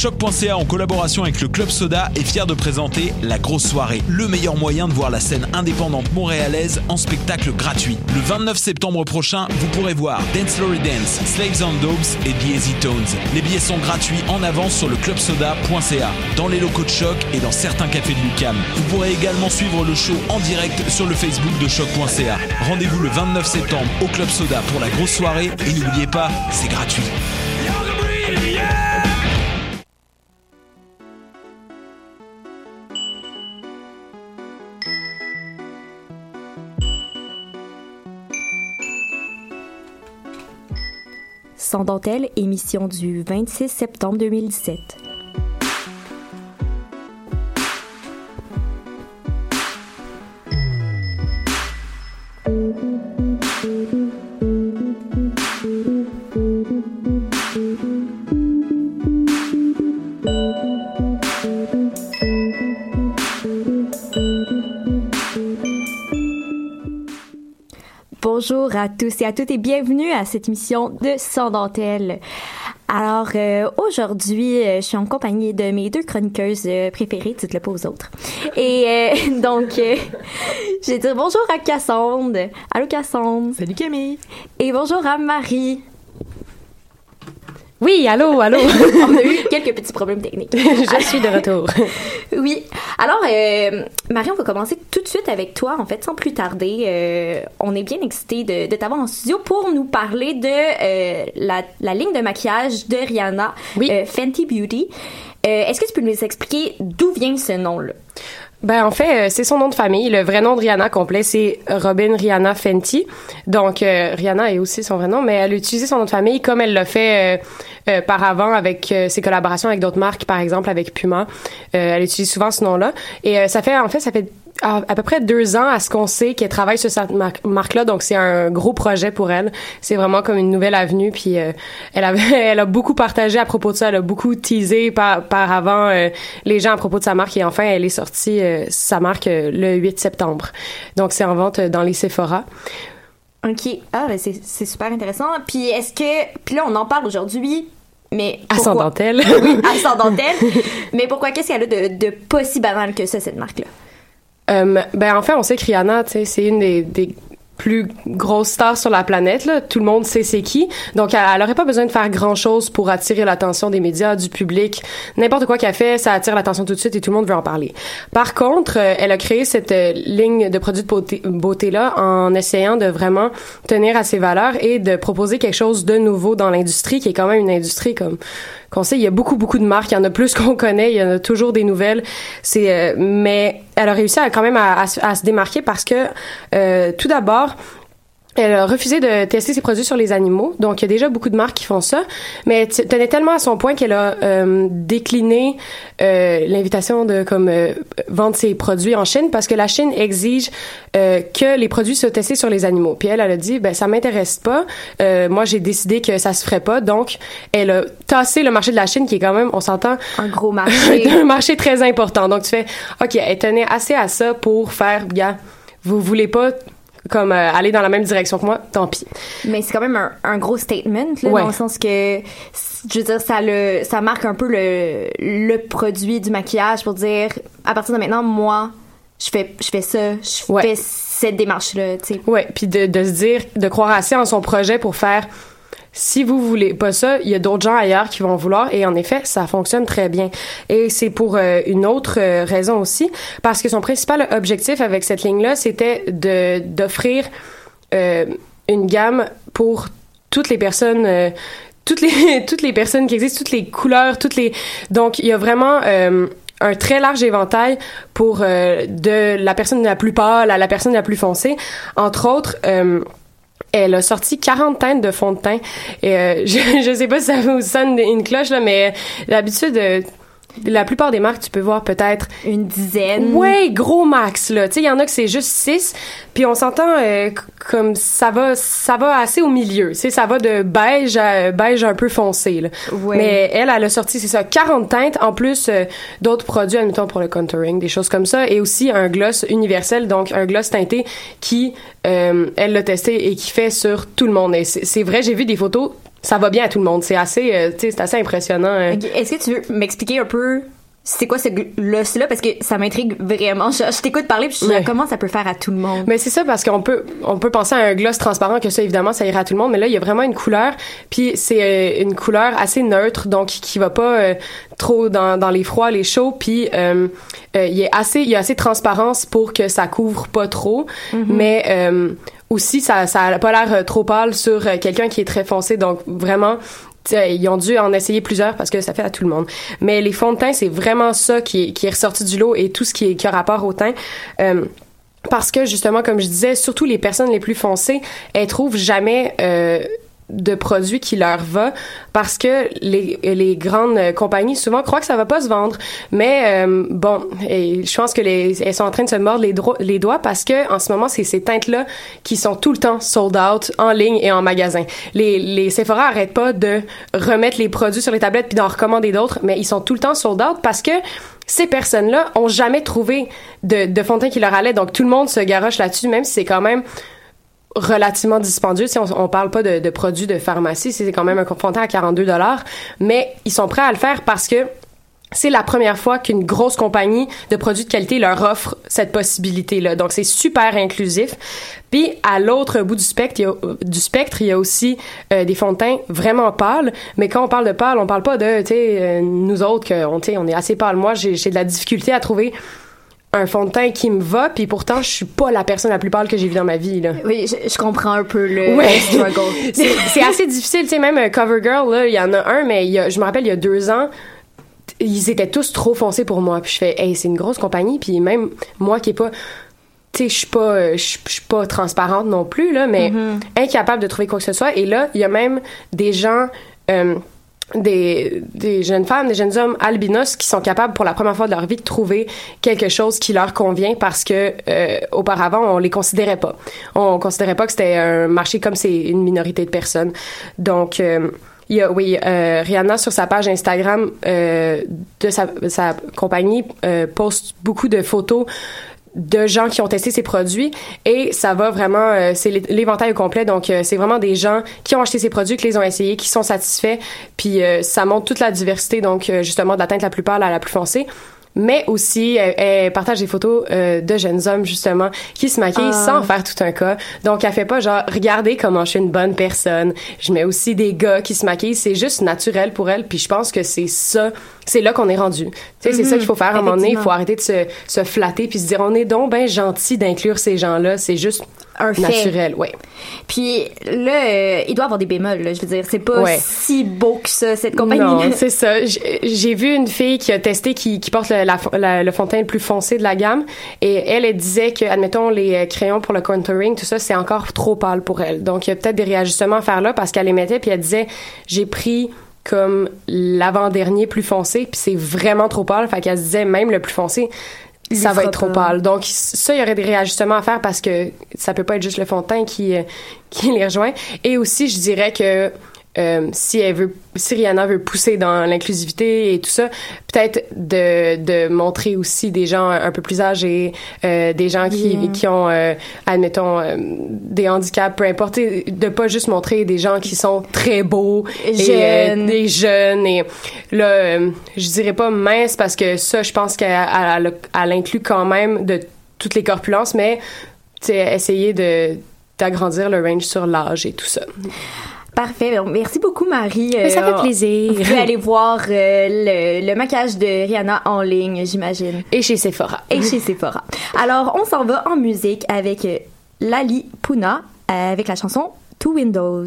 Choc.ca en collaboration avec le Club Soda est fier de présenter La Grosse Soirée, le meilleur moyen de voir la scène indépendante montréalaise en spectacle gratuit. Le 29 septembre prochain, vous pourrez voir Dance Lory Dance, Slaves on Dogs et The Tones. Les billets sont gratuits en avance sur le clubsoda.ca, dans les locaux de Choc et dans certains cafés de Lucam. Vous pourrez également suivre le show en direct sur le Facebook de Choc.ca. Rendez-vous le 29 septembre au Club Soda pour la grosse soirée et n'oubliez pas, c'est gratuit. Sans dentelle, émission du 26 septembre 2017. Bonjour à tous et à toutes et bienvenue à cette émission de Sans dentelle. Alors euh, aujourd'hui, euh, je suis en compagnie de mes deux chroniqueuses euh, préférées, dites-le pas aux autres. Et euh, donc, euh, je vais dire bonjour à Cassandre. Allô Cassandre. Salut Camille. Et bonjour à Marie. Oui, allô, allô. On a eu quelques petits problèmes techniques. Je suis de retour. Oui. Alors, euh, Marie, on va commencer tout de suite avec toi, en fait, sans plus tarder. Euh, on est bien excités de, de t'avoir en studio pour nous parler de euh, la, la ligne de maquillage de Rihanna, Oui. Fenty Beauty. Est-ce que tu peux nous expliquer d'où vient ce nom-là? Ben en fait, c'est son nom de famille. Le vrai nom de Rihanna complet, c'est Robin Rihanna Fenty. Donc euh, Rihanna est aussi son vrai nom, mais elle a utilisé son nom de famille comme elle l'a fait euh, euh, par avant avec euh, ses collaborations avec d'autres marques, par exemple avec Puma. Euh, elle utilise souvent ce nom-là. Et euh, ça fait en fait, ça fait à, à peu près deux ans à ce qu'on sait qu'elle travaille sur cette mar- marque-là, donc c'est un gros projet pour elle. C'est vraiment comme une nouvelle avenue, puis euh, elle, elle a beaucoup partagé à propos de ça, elle a beaucoup teasé par, par avant euh, les gens à propos de sa marque, et enfin elle est sortie euh, sa marque euh, le 8 septembre. Donc c'est en vente dans les Sephora. OK. Ah, ben c'est c'est super intéressant. Puis est-ce que... Puis là, on en parle aujourd'hui, mais... Pourquoi- son dentelle. oui, dentelle. mais pourquoi? Qu'est-ce qu'elle a de, de pas si banal que ça, cette marque-là? Euh, ben en fait, on sait que Rihanna, tu sais, c'est une des, des plus grosses stars sur la planète. Tout le monde sait c'est qui. Donc, elle, elle aurait pas besoin de faire grand-chose pour attirer l'attention des médias, du public. N'importe quoi qu'elle fait, ça attire l'attention tout de suite et tout le monde veut en parler. Par contre, euh, elle a créé cette euh, ligne de produits de beauté- beauté-là en essayant de vraiment tenir à ses valeurs et de proposer quelque chose de nouveau dans l'industrie, qui est quand même une industrie comme qu'on sait, il y a beaucoup beaucoup de marques, il y en a plus qu'on connaît, il y en a toujours des nouvelles. C'est euh, mais elle a réussi à quand même à, se démarquer parce que euh, tout d'abord elle a refusé de tester ses produits sur les animaux. Donc, il y a déjà beaucoup de marques qui font ça. Mais elle tenait tellement à son point qu'elle a euh, décliné euh, l'invitation de comme euh, vendre ses produits en Chine parce que la Chine exige euh, que les produits soient testés sur les animaux. Puis elle, elle a dit, ben ça m'intéresse pas. Euh, moi, j'ai décidé que ça se ferait pas. Donc, elle a tassé le marché de la Chine qui est quand même, on s'entend, Un gros marché. un marché très important. Donc, tu fais, OK, elle tenait assez à ça pour faire, gars, vous voulez pas comme euh, aller dans la même direction que moi, tant pis. Mais c'est quand même un, un gros statement, là, Ouais. dans le sens que, je veux dire, ça, le, ça marque un peu le, le produit du maquillage pour dire, à partir de maintenant, moi, je fais, je fais ça, je Ouais. fais cette démarche-là, tu sais. Ouais, puis de, de se dire, de croire assez en son projet pour faire. Si vous voulez pas ça, il y a d'autres gens ailleurs qui vont vouloir et en effet, ça fonctionne très bien. Et c'est pour euh, une autre euh, raison aussi, parce que son principal objectif avec cette ligne-là, c'était de d'offrir euh, une gamme pour toutes les personnes toutes les toutes les personnes qui existent, toutes les couleurs, toutes les donc il y a vraiment un très large éventail pour de la personne la plus pâle à la personne la plus foncée. Entre autres, elle a sorti 40 teintes de fond de teint. Et euh, je, je sais pas si ça vous sonne une cloche, là, mais d'habitude, euh, la plupart des marques, tu peux voir peut-être Une dizaine. Ouais, gros max là. Tu sais, il y en a que c'est juste 6, puis on s'entend euh, comme ça va ça va assez au milieu. Tu sais, ça va de beige à beige un peu foncé là. Ouais. Mais elle elle a sorti c'est ça 40 teintes en plus euh, d'autres produits admettons pour le contouring, des choses comme ça et aussi un gloss universel donc un gloss teinté qui euh, elle l'a testé et qui fait sur tout le monde. Et c'est vrai, j'ai vu des photos ça va bien à tout le monde. C'est assez, euh, tu sais, c'est assez impressionnant. hein. Est-ce que tu veux m'expliquer un peu c'est quoi ce gloss-là? Parce que ça m'intrigue vraiment. Je, je t'écoute parler puis je suis comment ça peut faire à tout le monde? Mais c'est ça parce qu'on peut on peut penser à un gloss transparent que ça évidemment ça ira à tout le monde mais là il y a vraiment une couleur puis c'est euh, une couleur assez neutre donc qui va pas euh, trop dans, dans les froids les chauds puis euh, euh, il est assez il y a assez de transparence pour que ça couvre pas trop mais euh, aussi ça ça a pas l'air euh, trop pâle sur euh, quelqu'un qui est très foncé donc vraiment ils ont dû en essayer plusieurs parce que ça fait à tout le monde. Mais les fonds de teint, c'est vraiment ça qui est, qui est ressorti du lot et tout ce qui, est, qui a rapport au teint. Euh, parce que justement, comme je disais, surtout les personnes les plus foncées, elles trouvent jamais euh, de produit qui leur va parce que les, les grandes compagnies souvent croient que ça va pas se vendre. Mais euh, bon, je pense que les, elles sont en train de se mordre les, doigts parce que en ce moment, c'est ces teintes-là qui sont tout le temps sold out en ligne et en magasin. Les, les Sephora arrêtent pas de remettre les produits sur les tablettes puis d'en recommander d'autres, mais ils sont tout le temps sold out parce que ces personnes-là ont jamais trouvé de, de fond qui leur allait. Donc, tout le monde se garoche là-dessus, même si c'est quand même relativement dispendieux. Si on, on parle pas de, de produits de pharmacie, c'est quand même un teint à 42 dollars, mais ils sont prêts à le faire parce que c'est la première fois qu'une grosse compagnie de produits de qualité leur offre cette possibilité-là. Donc, c'est super inclusif. Puis, à l'autre bout du spectre, il y a, euh, du spectre, il y a aussi euh, des fonds de teint vraiment pâles. Mais quand on parle de pâle, on parle pas de, tu sais, euh, nous autres, que, on, on est assez pâle. Moi, j'ai de la difficulté à trouver un fond de teint qui me va, puis pourtant, je suis pas la personne la plus pâle que j'ai vue dans ma vie, là. Oui, je, je comprends un peu le, Ouais. le struggle. c'est assez difficile, tu sais, même euh, CoverGirl, là, il y en a un, mais il y a, je me rappelle, il y a deux ans, ils étaient tous trop foncés pour moi. Puis je fais, hey, c'est une grosse compagnie, puis même moi qui est pas, tu sais, je suis pas, euh, pas transparente non plus, là, mais incapable de trouver quoi que ce soit. Et là, il y a même des gens, euh, des, des jeunes femmes, des jeunes hommes albinos qui sont capables pour la première fois de leur vie de trouver quelque chose qui leur convient parce que euh, auparavant on les considérait pas. On considérait pas que c'était un marché comme c'est une minorité de personnes. Donc euh, il y a, oui, euh, Rihanna sur sa page Instagram euh, de sa, sa compagnie euh, poste beaucoup de photos de gens qui ont testé ces produits et ça va vraiment euh, c'est l'é- l'éventail complet. Donc euh, c'est vraiment des gens qui ont acheté ces produits qui les ont essayés qui sont satisfaits. Puis euh, ça montre toute la diversité donc euh, justement de la teinte la plus pâle à la plus foncée mais aussi elle, elle partage des photos euh, de jeunes hommes justement qui se maquillent Ah. sans faire tout un cas. Donc elle fait pas genre regardez comment je suis une bonne personne. Je mets aussi des gars qui se maquillent c'est juste naturel pour elle puis je pense que c'est ça c'est là qu'on est rendu. Tu sais c'est ça qu'il faut faire à un moment donné il faut arrêter de se, se flatter puis se dire on est donc ben gentil d'inclure ces gens-là c'est juste Un fait. naturel ouais Puis là, euh, il doit avoir des bémols. Là, je veux dire, c'est pas Ouais. si beau que ça cette compagnie. Non, c'est ça. J'ai vu une fille qui a testé, qui, qui porte le, la, la- le fond de teint le plus foncé de la gamme, et elle, elle disait que, admettons, les euh, crayons pour le contouring, tout ça, c'est encore trop pâle pour elle. Donc, il y a peut-être des réajustements à faire là parce qu'elle les mettait, puis elle disait, j'ai pris comme l'avant-dernier plus foncé, puis c'est vraiment trop pâle. Fait qu'elle se disait, même le plus foncé, ça va être trop pâle. Donc ça, il y aurait des réajustements à faire parce que ça peut pas être juste le fond de teint qui euh, qui les rejoint. Et aussi, je dirais que euh, si elle veut, si Rihanna veut pousser dans l'inclusivité et tout ça, peut-être de, de montrer aussi des gens un peu plus âgés, euh, des gens qui, Yeah. qui ont, euh, admettons, des handicaps, peu importe, et de pas juste montrer des gens qui sont très beaux, et, euh, Jeunes. des jeunes et là, je dirais pas mince parce que ça, je pense qu'elle elle, elle inclut quand même de toutes les corpulences, mais essayer de d'agrandir le range sur l'âge et tout ça. Parfait. Donc, merci beaucoup, Marie. Mais ça Euh, fait plaisir. Vous pouvez aller voir euh, le, le maquillage de Rihanna en ligne, j'imagine. Et chez Sephora. Et chez Sephora. Alors, on s'en va en musique avec euh, Lali Puna euh, avec la chanson Two Windows.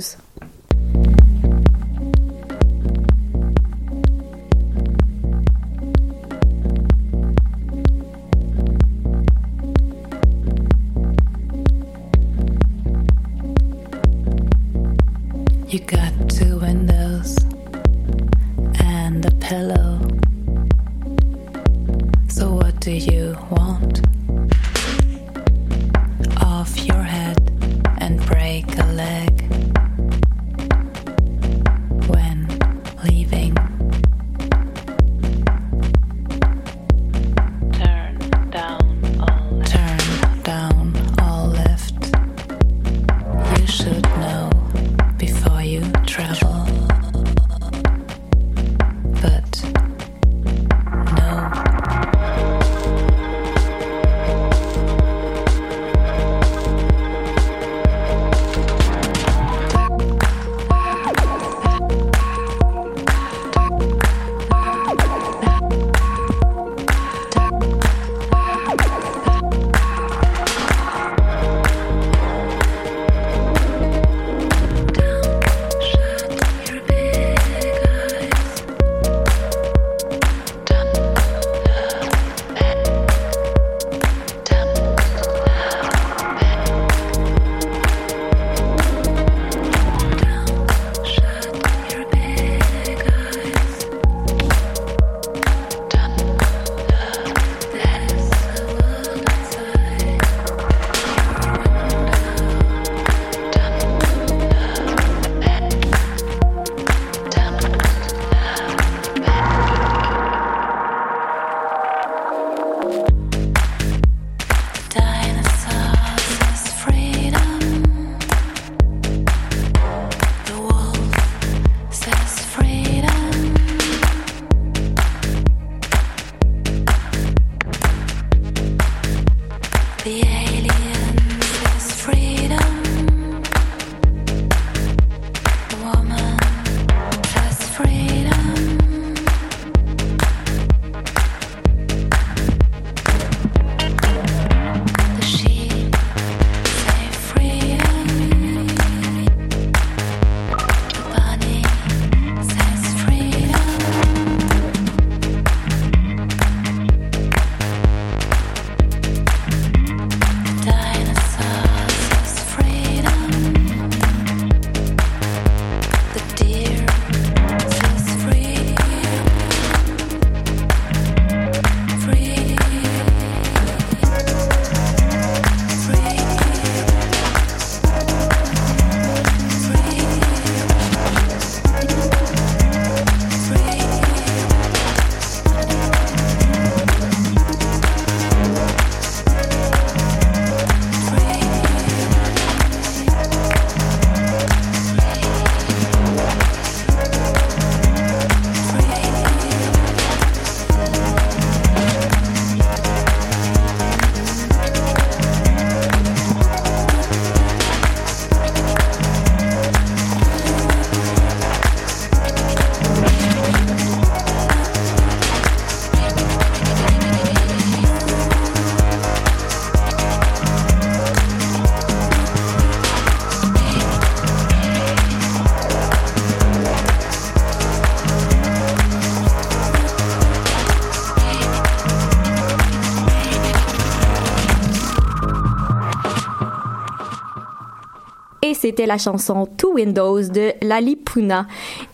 Et c'était la chanson Two Windows de Lali Puna.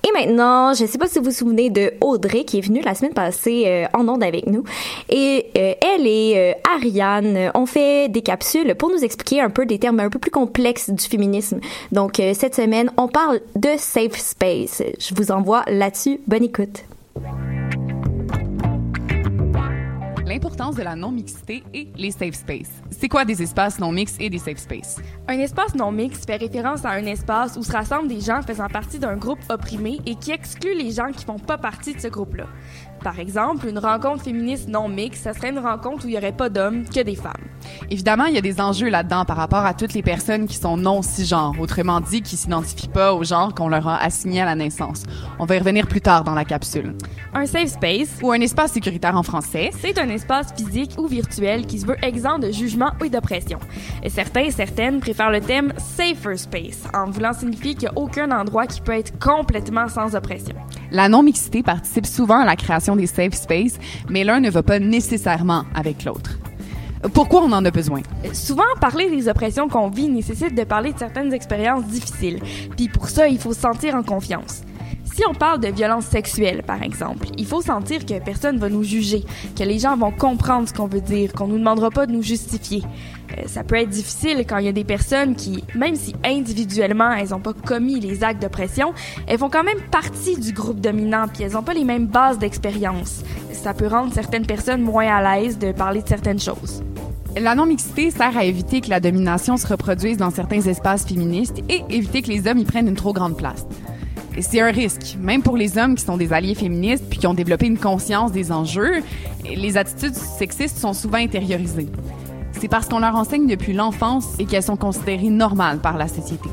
Et maintenant, je ne sais pas si vous vous souvenez de Audrey qui est venue la semaine passée euh, en onde avec nous. Et euh, elle et euh, Ariane ont fait des capsules pour nous expliquer un peu des termes un peu plus complexes du féminisme. Donc cette semaine, on parle de safe space. Je vous envoie là-dessus. Bonne écoute. L'importance de la non-mixité et les safe spaces. C'est quoi des espaces non-mix et des safe spaces? Un espace non mixte fait référence à un espace où se rassemblent des gens faisant partie d'un groupe opprimé et qui exclut les gens qui font pas partie de ce groupe-là. Par exemple, une rencontre féministe non mixte, ça serait une rencontre où il y aurait pas d'hommes que des femmes. Évidemment, il y a des enjeux là-dedans par rapport à toutes les personnes qui sont non cisgenres, autrement dit, qui s'identifient pas au genre qu'on leur a assigné à la naissance. On va y revenir plus tard dans la capsule. Un safe space, Ou un espace sécuritaire en français. c'est un espace physique ou virtuel qui se veut exempt de jugement ou d'oppression. Et certains et certaines préfèrent le thème safer space, en voulant signifier qu'il n'y a aucun endroit qui peut être complètement sans oppression. La non-mixité participe souvent à la création des safe spaces, mais l'un ne va pas nécessairement avec l'autre. Pourquoi on en a besoin? Souvent, parler des oppressions qu'on vit nécessite de parler de certaines expériences difficiles. Puis pour ça, il faut se sentir en confiance. Si on parle de violence sexuelle, par exemple, il faut sentir que personne va nous juger, que les gens vont comprendre ce qu'on veut dire, qu'on nous demandera pas de nous justifier. Euh, ça peut être difficile quand il y a des personnes qui, même si individuellement elles n'ont pas commis les actes de pression, elles font quand même partie du groupe dominant puis elles n'ont pas les mêmes bases d'expérience. Ça peut rendre certaines personnes moins à l'aise de parler de certaines choses. La non-mixité sert à éviter que la domination se reproduise dans certains espaces féministes et éviter que les hommes y prennent une trop grande place. C'est un risque, même pour les hommes qui sont des alliés féministes puis qui ont développé une conscience des enjeux, les attitudes sexistes sont souvent intériorisées. C'est parce qu'on leur enseigne depuis l'enfance et qu'elles sont considérées normales par la société.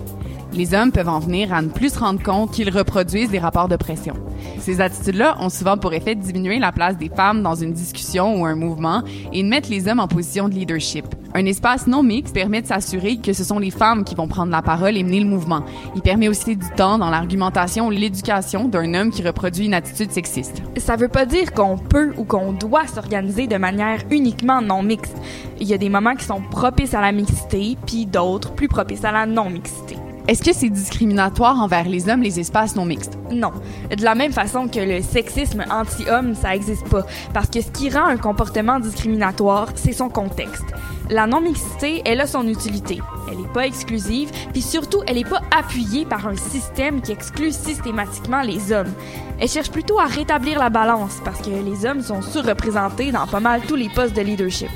Les hommes peuvent en venir à ne plus se rendre compte qu'ils reproduisent des rapports de pression. Ces attitudes-là ont souvent pour effet de diminuer la place des femmes dans une discussion ou un mouvement et de mettre les hommes en position de leadership. Un espace non mixte permet de s'assurer que ce sont les femmes qui vont prendre la parole et mener le mouvement. Il permet aussi du temps dans l'argumentation ou l'éducation d'un homme qui reproduit une attitude sexiste. Ça veut pas dire qu'on peut ou qu'on doit s'organiser de manière uniquement non mixte. Il y a des moments qui sont propices à la mixité, puis d'autres plus propices à la non-mixité. Est-ce que c'est discriminatoire envers les hommes les espaces non mixtes? Non. De la même façon que le sexisme anti-homme, ça existe pas. Parce que ce qui rend un comportement discriminatoire, c'est son contexte. La non-mixité, elle a son utilité. Elle n'est pas exclusive, puis surtout, elle n'est pas appuyée par un système qui exclut systématiquement les hommes. Elle cherche plutôt à rétablir la balance parce que les hommes sont surreprésentés dans pas mal tous les postes de leadership.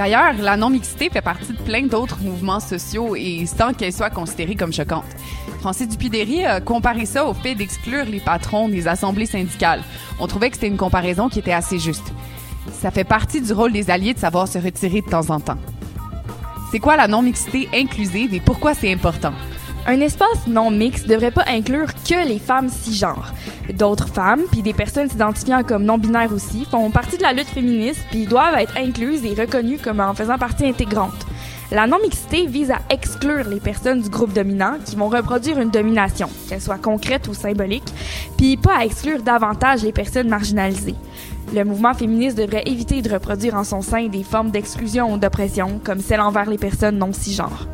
D'ailleurs, la non-mixité fait partie de plein d'autres mouvements sociaux et sans qu'elle soit considérée comme choquante. Francis Dupidéry a comparé ça au fait d'exclure les patrons des assemblées syndicales. On trouvait que c'était une comparaison qui était assez juste. Ça fait partie du rôle des alliés de savoir se retirer de temps en temps. C'est quoi la non-mixité inclusive et pourquoi c'est important? Un espace non mixte devrait pas inclure que les femmes cisgenres. D'autres femmes, puis des personnes s'identifiant comme non-binaires aussi, font partie de la lutte féministe, puis doivent être incluses et reconnues comme en faisant partie intégrante. La non-mixité vise à exclure les personnes du groupe dominant qui vont reproduire une domination, qu'elle soit concrète ou symbolique, puis pas à exclure davantage les personnes marginalisées. Le mouvement féministe devrait éviter de reproduire en son sein des formes d'exclusion ou d'oppression, comme celle envers les personnes non cisgenres.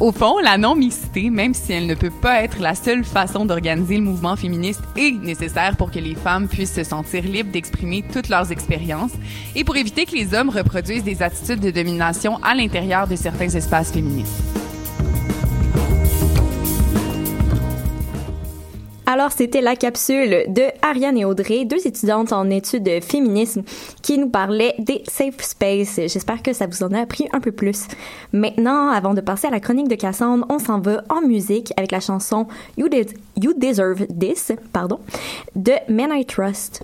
Au fond, la non-mixité, même si elle ne peut pas être la seule façon d'organiser le mouvement féministe, est nécessaire pour que les femmes puissent se sentir libres d'exprimer toutes leurs expériences et pour éviter que les hommes reproduisent des attitudes de domination à l'intérieur de certains espaces féministes. Alors, c'était la capsule de Ariane et Audrey, deux étudiantes en études de féminisme, qui nous parlaient des safe space. J'espère que ça vous en a appris un peu plus. Maintenant, avant de passer à la chronique de Cassandre, on s'en va en musique avec la chanson You, you Deserve This, pardon, de Men I Trust.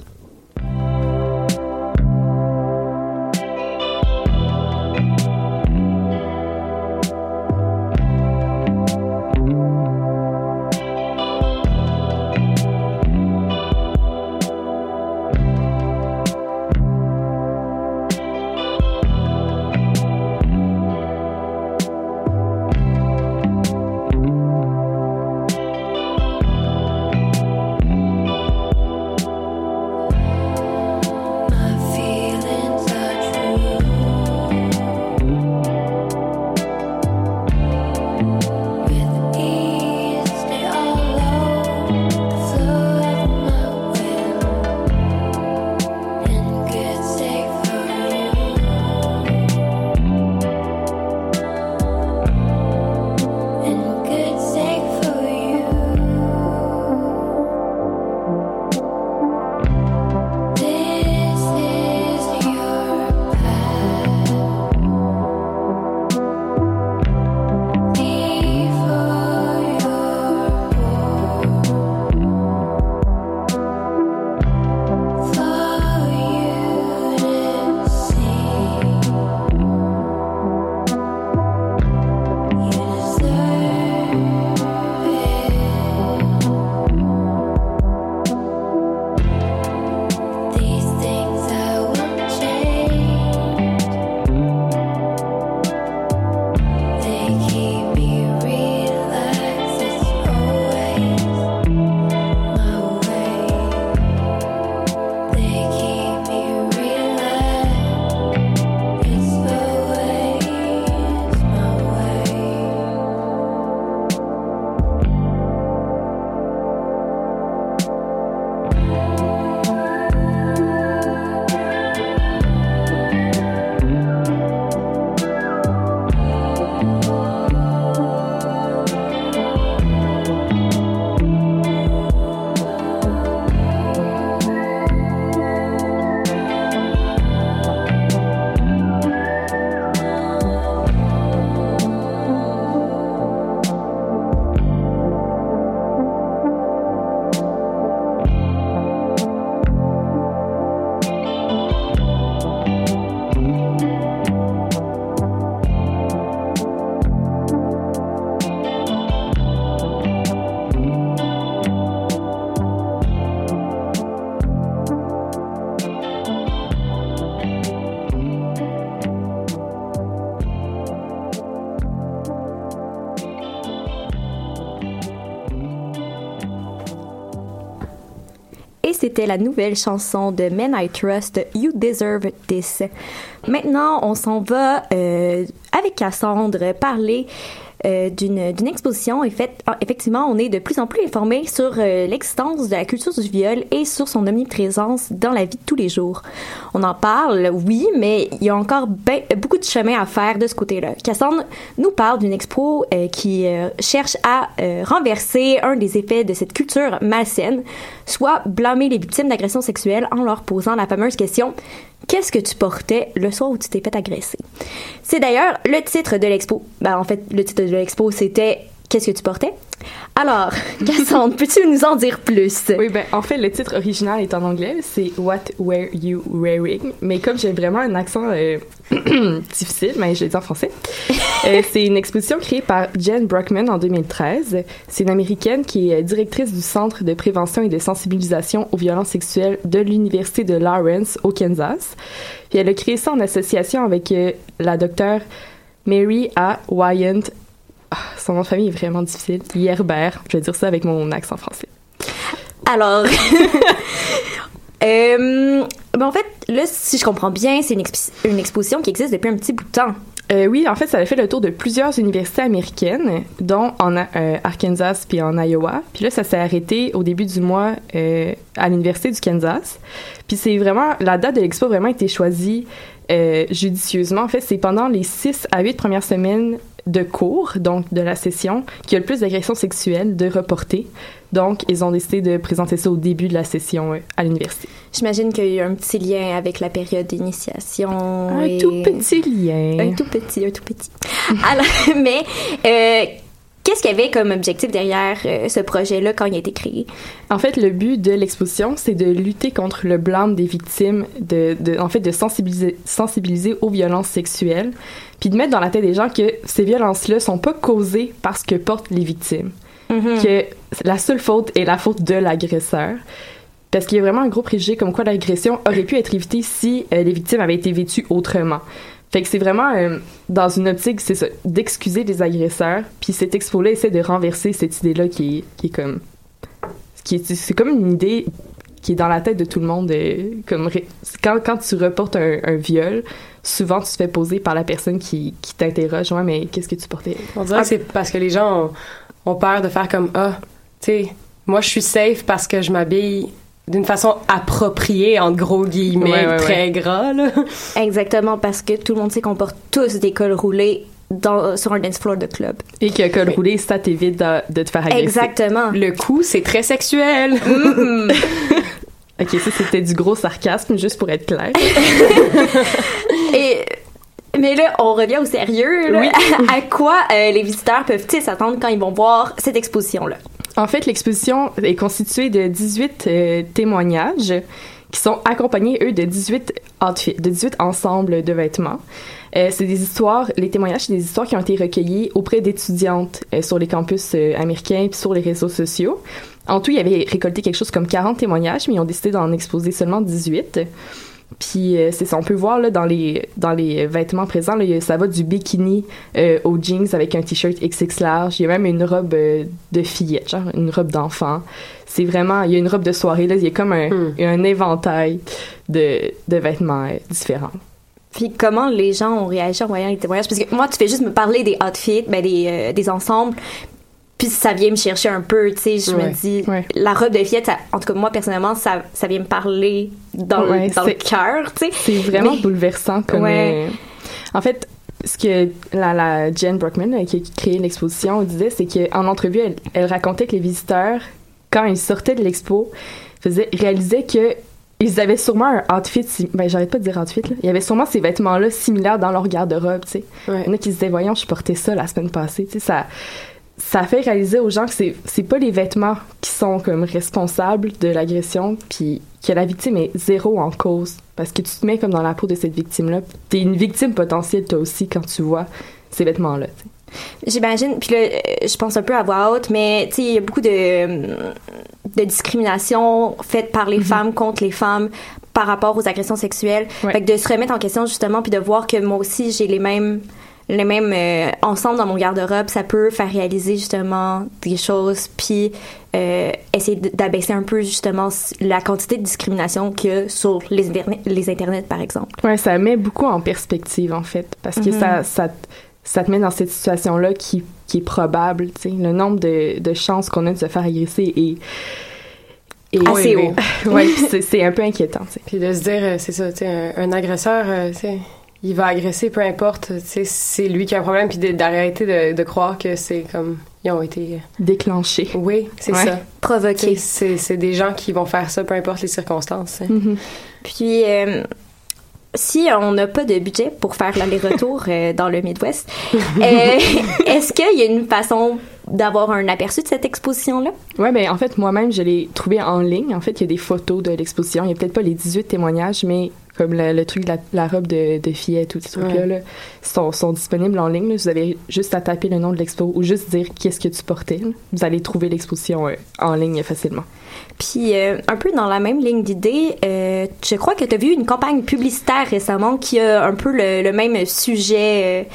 La nouvelle chanson de Men I Trust, You Deserve This. Maintenant, on s'en va euh, avec Cassandre parler euh, d'une exposition. Et fait, ah, effectivement, on est de plus en plus informé sur euh, l'existence de la culture du viol et sur son omniprésence dans la vie de tous les jours. On en parle, oui, mais il y a encore ben- beaucoup de chemin à faire de ce côté-là. Cassandre nous parle d'une expo euh, qui cherche à renverser un des effets de cette culture malsaine, soit blâmer les victimes d'agressions sexuelles en leur posant la fameuse question Qu'est-ce que tu portais le soir où tu t'es fait agresser? C'est d'ailleurs le titre de l'expo. Ben, en fait, le titre de l'expo, c'était Qu'est-ce que tu portais? Alors, Cassandre, peux-tu nous en dire plus? Oui, ben, en fait, le titre original est en anglais, c'est What Were You Wearing? Mais comme j'ai vraiment un accent euh, difficile, mais je le dis en français. Euh, c'est une exposition créée par Jen Brockman en 2013. C'est une américaine qui est directrice du Centre de prévention et de sensibilisation aux violences sexuelles de l'Université de Lawrence au Kansas. Puis elle a créé ça en association avec euh, la docteure Mary A. Wyant. Son nom de famille est vraiment difficile. Yerbert. Je vais dire ça avec mon accent français. Alors, euh, ben en fait, là, si je comprends bien, c'est une, exposition qui existe depuis un petit bout de temps. Euh, oui, en fait, ça a fait le tour de plusieurs universités américaines, dont en euh, Arkansas puis en Iowa. Puis là, ça s'est arrêté au début du mois euh, à l'université du Kansas. Puis c'est vraiment la date de l'expo a vraiment été choisie judicieusement. En fait, c'est pendant les 6 à 8 premières semaines de cours, donc de la session, qu'il y a le plus d'agressions sexuelles de reportées. Donc, ils ont décidé de présenter ça au début de la session euh, à l'université. J'imagine qu'il y a un petit lien avec la période d'initiation. Un et- tout petit lien. Un tout petit, un tout petit. Alors, mais euh, qu'est-ce qu'il y avait comme objectif derrière euh, ce projet-là quand il a été créé? En fait, le but de l'exposition, c'est de lutter contre le blâme des victimes, de, de- en fait, de sensibiliser, sensibiliser aux violences sexuelles, puis de mettre dans la tête des gens que ces violences-là sont pas causées par ce que portent les victimes, que la seule faute est la faute de l'agresseur. Parce qu'il y a vraiment un gros préjugé comme quoi l'agression aurait pu être évitée si euh, les victimes avaient été vêtues autrement. Fait que c'est vraiment euh, dans une optique, c'est ça, d'excuser les agresseurs. Puis cette expo-là essaie de renverser cette idée-là qui est, qui est comme qui est, c'est comme une idée qui est dans la tête de tout le monde. euh, comme quand, quand tu reportes un, un viol, souvent tu te fais poser par la personne qui, qui t'interroge. Ouais, mais qu'est-ce que tu portais? On dirait que c'est parce que les gens ont, ont peur de faire comme ah, tu sais, moi je suis safe parce que je m'habille d'une façon appropriée entre gros guillemets Ouais, ouais, très gras là. Exactement, parce que tout le monde sait qu'on porte tous des cols roulés dans, sur un dance floor de club. Et que col roulé, ça t'évite de, de te faire agresser. Exactement. Le coup, c'est très sexuel. Ok, ça c'était du gros sarcasme, juste pour être clair. Et mais là, on revient au sérieux. là. à quoi euh, les visiteurs peuvent-ils s'attendre quand ils vont voir cette exposition-là? En fait, l'exposition est constituée de 18 euh, témoignages qui sont accompagnés, eux, de 18 outfits, de 18 ensembles de vêtements. Euh, c'est des histoires, les témoignages, c'est des histoires qui ont été recueillies auprès d'étudiantes euh, sur les campus euh, américains puis sur les réseaux sociaux. En tout, il y avait récolté quelque chose comme 40 témoignages, mais ils ont décidé d'en exposer seulement 18. Puis euh, c'est ça, on peut voir là dans les dans les vêtements présents, là, ça va du bikini euh, aux jeans avec un t-shirt XX large. Il y a même une robe euh, de fillette, genre une robe d'enfant. C'est vraiment, il y a une robe de soirée là, il y a comme un, Hmm. un éventail de, de vêtements euh, différents. Puis comment les gens ont réagi en voyant les témoignages? Parce que moi, tu fais juste me parler des outfits, ben des, euh, des ensembles, puis ça vient me chercher un peu, tu sais, je Ouais. me dis, Ouais. la robe de fillette, ça- en tout cas moi personnellement, ça, ça vient me parler dans, Ouais, le, dans le c'est- cœur, tu sais. C'est vraiment Mais- bouleversant comme. Ouais. euh, en fait, ce que la, la Jen Brockman là, qui a créé l'exposition disait, c'est qu'en entrevue, elle, elle racontait que les visiteurs, quand ils sortaient de l'expo, réalisaient que ils avaient sûrement un outfit, ben j'arrête pas de dire outfit, là. il y avait sûrement ces vêtements-là similaires dans leur garde-robe, tu sais. Ouais. Il y en a qui se disaient, voyons, je portais ça la semaine passée, tu sais, ça, ça fait réaliser aux gens que c'est, c'est pas les vêtements qui sont comme responsables de l'agression, puis que la victime est zéro en cause. Parce que tu te mets comme dans la peau de cette victime-là. T'es une victime potentielle, toi aussi, quand tu vois ces vêtements-là. J'imagine, puis là, euh, je pense un peu à voix haute, mais tu sais, il y a beaucoup de, de discrimination faite par les femmes contre les femmes par rapport aux agressions sexuelles. Ouais. Fait que de se remettre en question justement, puis de voir que moi aussi j'ai les mêmes le même euh, ensemble dans mon garde-robe, ça peut faire réaliser justement des choses, puis euh, essayer d'abaisser un peu justement s- la quantité de discrimination qu'il y a sur les, interne- les internets, par exemple. Ouais, ça met beaucoup en perspective, en fait, parce que ça, ça, te- ça te met dans cette situation-là qui, qui est probable, tu sais. Le nombre de, de chances qu'on a de se faire agresser est... est Assez élevé. haut. ouais, c'est, c'est un peu inquiétant, tu sais. Puis de se dire, euh, c'est ça, tu sais, un, un agresseur, euh, il va agresser, peu importe, tu sais, c'est lui qui a un problème, puis de- d'arrêter de, de croire que c'est comme, ils ont été... Déclenché. Oui, c'est Ouais. ça. Provoquer. C'est c'est des gens qui vont faire ça, peu importe les circonstances. sais. Mhm. Puis, euh, si on n'a pas de budget pour faire l'aller-retour euh, dans le Midwest, euh, est-ce qu'il y a une façon d'avoir un aperçu de cette exposition-là? Ouais, ben en fait, moi-même, je l'ai trouvé en ligne. En fait, il y a des photos de l'exposition. Il y a peut-être pas les 18 témoignages, mais comme le, le truc de la, la robe de, de fillette, tous ces trucs-là, Ouais. sont, sont disponibles en ligne. là. Vous avez juste à taper le nom de l'expo ou juste dire qu'est-ce que tu portais. là. Vous allez trouver l'exposition euh, en ligne facilement. Puis, euh, un peu dans la même ligne d'idée, euh, je crois que tu as vu une campagne publicitaire récemment qui a un peu le, le même sujet.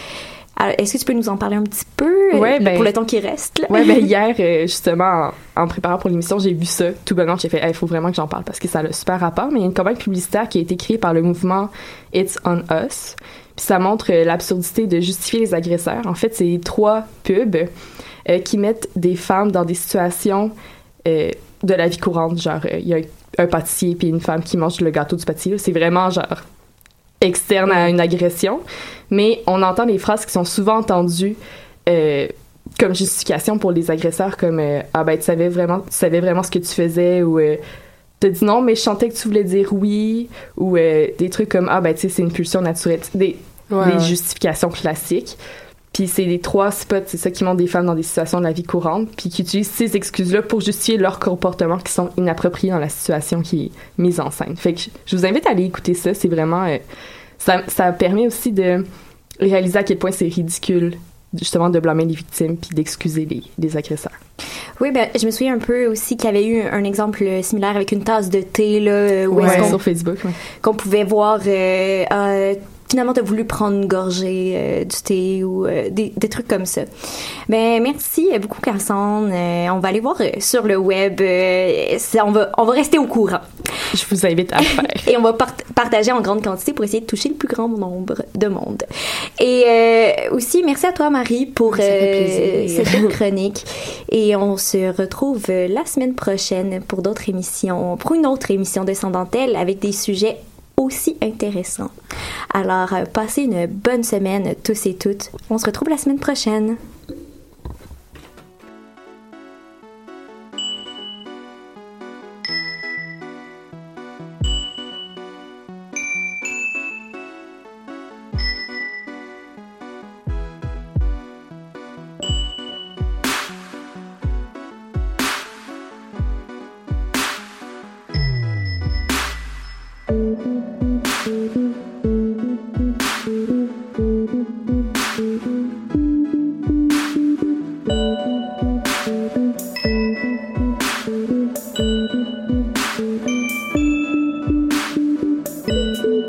Est-ce que tu peux nous en parler un petit peu euh, Ouais, ben- pour le temps qui reste? Ouais, ben hier, euh, justement, en, en préparant pour l'émission, j'ai vu ça. Tout bonnement, j'ai fait, il faut vraiment que j'en parle parce que ça a le super rapport. Mais il y a une campagne publicitaire qui a été créée par le mouvement It's on Us. Puis ça montre euh, l'absurdité de justifier les agresseurs. En fait, c'est trois pubs euh, qui mettent des femmes dans des situations euh, de la vie courante. Genre, euh, il y a un pâtissier puis une femme qui mange le gâteau du pâtissier. C'est vraiment genre externe à une agression. Mais on entend des phrases qui sont souvent entendues euh, comme justification pour les agresseurs, comme euh, ah ben tu savais vraiment, tu savais vraiment ce que tu faisais ou euh, t'as dit non mais je sentais que tu voulais dire oui ou euh, des trucs comme ah ben tu sais c'est une pulsion naturelle, des, Ouais, des ouais. justifications classiques. Puis c'est les trois spots, c'est ça qui montrent des femmes dans des situations de la vie courante, puis qui utilisent ces excuses-là pour justifier leurs comportements qui sont inappropriés dans la situation qui est mise en scène. Fait que je- vous invite à aller écouter ça, c'est vraiment... euh, ça, ça permet aussi de réaliser à quel point c'est ridicule justement de blâmer les victimes puis d'excuser les, les agresseurs. Oui, ben, je me souviens un peu aussi qu'il y avait eu un exemple similaire avec une tasse de thé, là, euh, où est-ce Ouais, qu'on sur Facebook. ouais. qu'on pouvait voir euh, euh, finalement t'as voulu prendre une gorgée euh, du thé ou euh, des, des trucs comme ça. Ben merci beaucoup Cassandre. Euh, on va aller voir euh, sur le web. euh, ça, on va on va rester au courant Je vous invite à le faire. et on va part- partager en grande quantité pour essayer de toucher le plus grand nombre de monde. Et euh, aussi merci à toi Marie pour euh, cette chronique et on se retrouve euh, la semaine prochaine pour d'autres émissions, pour une autre émission de Sans Dentelle avec des sujets aussi intéressants. Alors, euh, passez une bonne semaine tous et toutes. On se retrouve la semaine prochaine.